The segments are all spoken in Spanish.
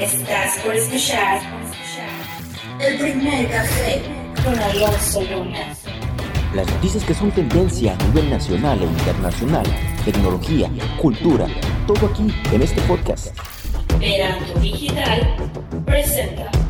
Estás por escuchar el primer café con Alonso Luna. Las noticias que son tendencia a nivel nacional e internacional, tecnología, cultura, todo aquí en este podcast. Verano Digital presenta.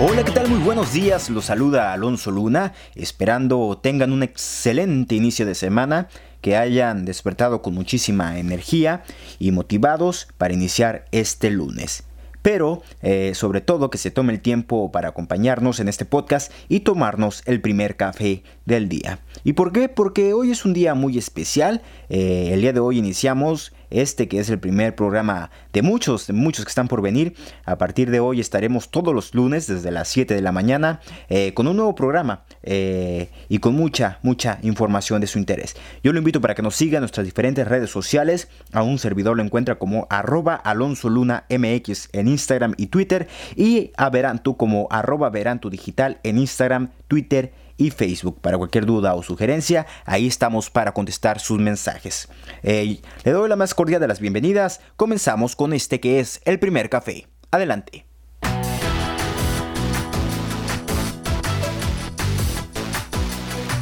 Hola, ¿qué tal? Muy buenos días, los saluda Alonso Luna, esperando tengan un excelente inicio de semana, que hayan despertado con muchísima energía y motivados para iniciar este lunes pero eh, sobre todo que se tome el tiempo para acompañarnos en este podcast y tomarnos el primer café del día. ¿Y por qué? Porque hoy es un día muy especial. Eh, el día de hoy iniciamos este que es el primer programa de muchos, de muchos que están por venir. A partir de hoy estaremos todos los lunes desde las 7 de la mañana eh, con un nuevo programa y con mucha, mucha información de su interés. Yo lo invito para que nos siga en nuestras diferentes redes sociales. A un servidor lo encuentra como arroba alonso luna mx en Instagram y Twitter y a Verantu como arroba Verantu Digital en Instagram, Twitter y Facebook. Para cualquier duda o sugerencia, ahí estamos para contestar sus mensajes. le doy la más cordial de las bienvenidas. Comenzamos con este que es el primer café. Adelante.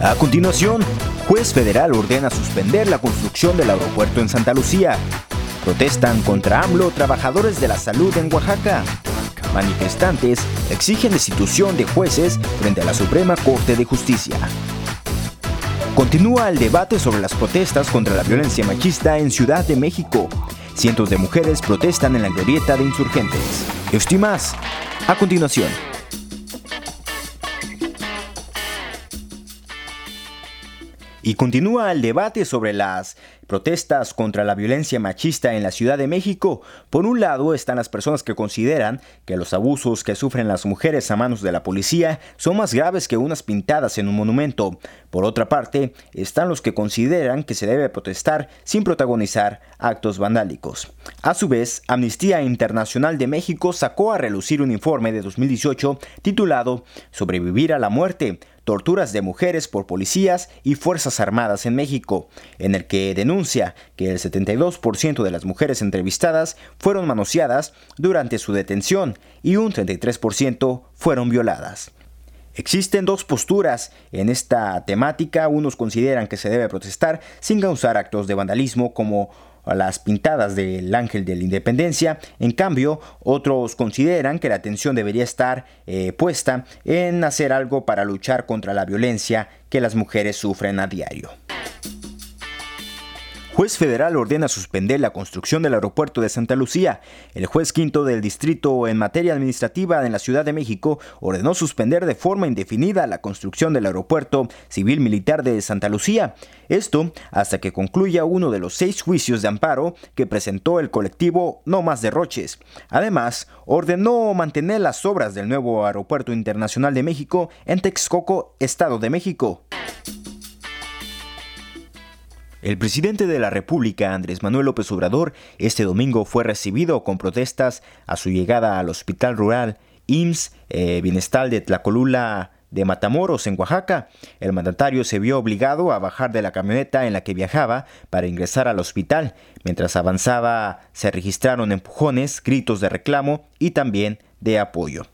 A continuación, juez federal ordena suspender la construcción del aeropuerto en Santa Lucía. Protestan contra AMLO trabajadores de la salud en Oaxaca. Manifestantes exigen destitución de jueces frente a la Suprema Corte de Justicia. Continúa el debate sobre las protestas contra la violencia machista en Ciudad de México. Cientos de mujeres protestan en la glorieta de insurgentes. Esto más. A continuación. Y continúa el debate sobre las protestas contra la violencia machista en la Ciudad de México. Por un lado están las personas que consideran que los abusos que sufren las mujeres a manos de la policía son más graves que unas pintadas en un monumento. Por otra parte, están los que consideran que se debe protestar sin protagonizar actos vandálicos. A su vez, Amnistía Internacional de México sacó a relucir un informe de 2018 titulado Sobrevivir a la muerte torturas de mujeres por policías y Fuerzas Armadas en México, en el que denuncia que el 72% de las mujeres entrevistadas fueron manoseadas durante su detención y un 33% fueron violadas. Existen dos posturas en esta temática. Unos consideran que se debe protestar sin causar actos de vandalismo como las pintadas del Ángel de la Independencia. En cambio, otros consideran que la atención debería estar eh, puesta en hacer algo para luchar contra la violencia que las mujeres sufren a diario. Juez federal ordena suspender la construcción del aeropuerto de Santa Lucía. El juez quinto del distrito en materia administrativa en la Ciudad de México ordenó suspender de forma indefinida la construcción del aeropuerto civil militar de Santa Lucía. Esto hasta que concluya uno de los seis juicios de amparo que presentó el colectivo No Más Derroches. Además, ordenó mantener las obras del nuevo Aeropuerto Internacional de México en Texcoco, Estado de México. El presidente de la República, Andrés Manuel López Obrador, este domingo fue recibido con protestas a su llegada al Hospital Rural IMSS eh, Bienestal de Tlacolula de Matamoros, en Oaxaca. El mandatario se vio obligado a bajar de la camioneta en la que viajaba para ingresar al hospital. Mientras avanzaba, se registraron empujones, gritos de reclamo y también de apoyo.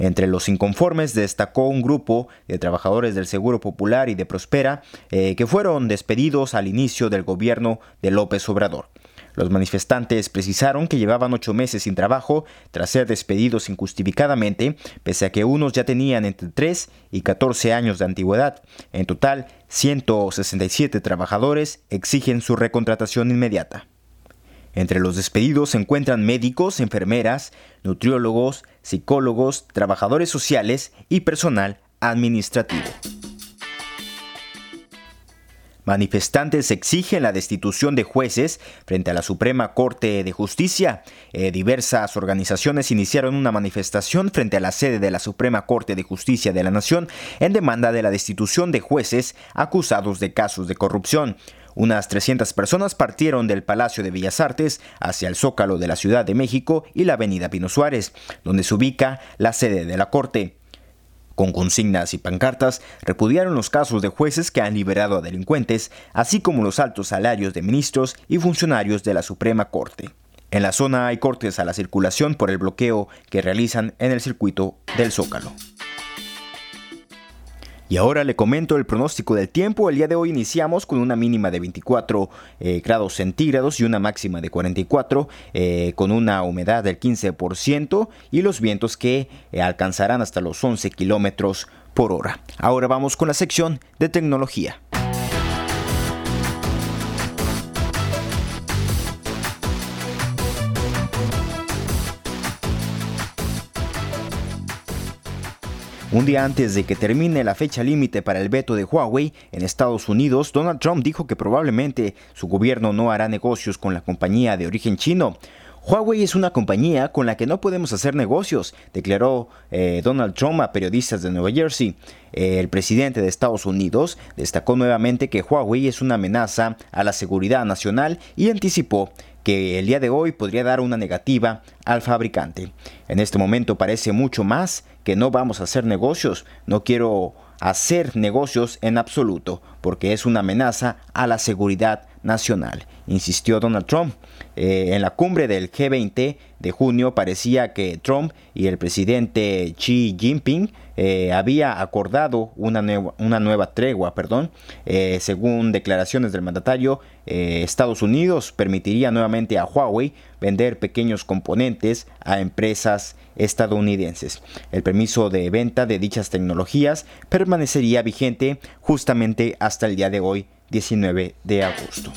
Entre los inconformes destacó un grupo de trabajadores del Seguro Popular y de Prospera eh, que fueron despedidos al inicio del gobierno de López Obrador. Los manifestantes precisaron que llevaban ocho meses sin trabajo tras ser despedidos injustificadamente, pese a que unos ya tenían entre 3 y 14 años de antigüedad. En total, 167 trabajadores exigen su recontratación inmediata. Entre los despedidos se encuentran médicos, enfermeras, nutriólogos, psicólogos, trabajadores sociales y personal administrativo. Manifestantes exigen la destitución de jueces frente a la Suprema Corte de Justicia. Eh, diversas organizaciones iniciaron una manifestación frente a la sede de la Suprema Corte de Justicia de la Nación en demanda de la destitución de jueces acusados de casos de corrupción. Unas 300 personas partieron del Palacio de Bellas Artes hacia el Zócalo de la Ciudad de México y la Avenida Pino Suárez, donde se ubica la sede de la Corte. Con consignas y pancartas, repudiaron los casos de jueces que han liberado a delincuentes, así como los altos salarios de ministros y funcionarios de la Suprema Corte. En la zona hay cortes a la circulación por el bloqueo que realizan en el circuito del Zócalo. Y ahora le comento el pronóstico del tiempo. El día de hoy iniciamos con una mínima de 24 eh, grados centígrados y una máxima de 44, eh, con una humedad del 15% y los vientos que eh, alcanzarán hasta los 11 kilómetros por hora. Ahora vamos con la sección de tecnología. Un día antes de que termine la fecha límite para el veto de Huawei en Estados Unidos, Donald Trump dijo que probablemente su gobierno no hará negocios con la compañía de origen chino. Huawei es una compañía con la que no podemos hacer negocios, declaró eh, Donald Trump a periodistas de Nueva Jersey. el presidente de Estados Unidos destacó nuevamente que Huawei es una amenaza a la seguridad nacional y anticipó que el día de hoy podría dar una negativa al fabricante. En este momento parece mucho más que no vamos a hacer negocios. No quiero hacer negocios en absoluto, porque es una amenaza a la seguridad nacional, insistió Donald Trump. Eh, en la cumbre del G20 de junio parecía que Trump y el presidente Xi Jinping eh, había acordado una, nueva, una nueva tregua, perdón. Eh, según declaraciones del mandatario, Estados Unidos permitiría nuevamente a Huawei vender pequeños componentes a empresas estadounidenses. El permiso de venta de dichas tecnologías permanecería vigente justamente hasta el día de hoy, 19 de agosto.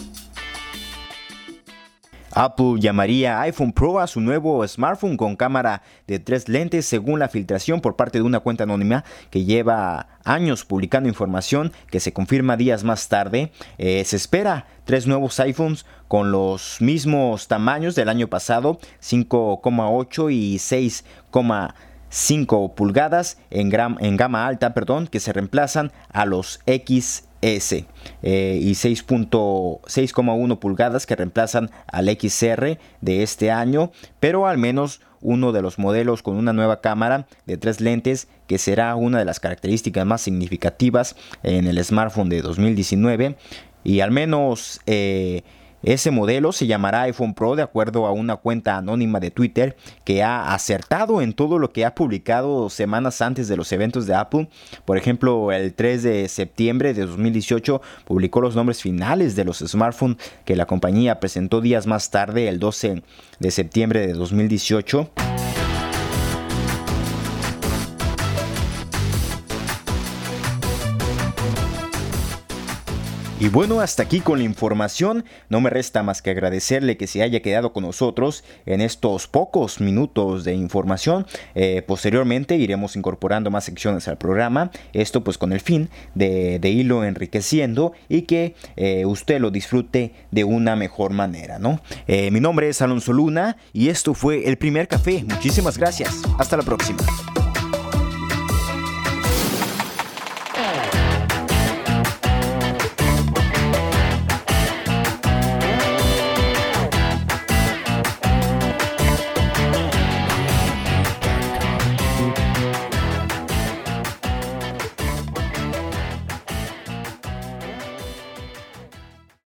Apple llamaría iPhone Pro a su nuevo smartphone con cámara de tres lentes según la filtración por parte de una cuenta anónima que lleva años publicando información que se confirma días más tarde. Eh, se espera tres nuevos iPhones con los mismos tamaños del año pasado, 5,8 y 6,5 pulgadas en, en gama alta, perdón, que se reemplazan a los X S eh, y 6.6,1 pulgadas que reemplazan al XR de este año, pero al menos uno de los modelos con una nueva cámara de tres lentes que será una de las características más significativas en el smartphone de 2019 y al menos eh, ese modelo se llamará iPhone Pro de acuerdo a una cuenta anónima de Twitter que ha acertado en todo lo que ha publicado semanas antes de los eventos de Apple. Por ejemplo, el 3 de septiembre de 2018 publicó los nombres finales de los smartphones que la compañía presentó días más tarde, el 12 de septiembre de 2018. Y bueno, hasta aquí con la información. No me resta más que agradecerle que se haya quedado con nosotros en estos pocos minutos de información. Eh, posteriormente iremos incorporando más secciones al programa. Esto pues con el fin de, irlo enriqueciendo y que eh, usted lo disfrute de una mejor manera, ¿no? Eh, mi nombre es Alonso Luna y esto fue el primer café. Muchísimas gracias. Hasta la próxima.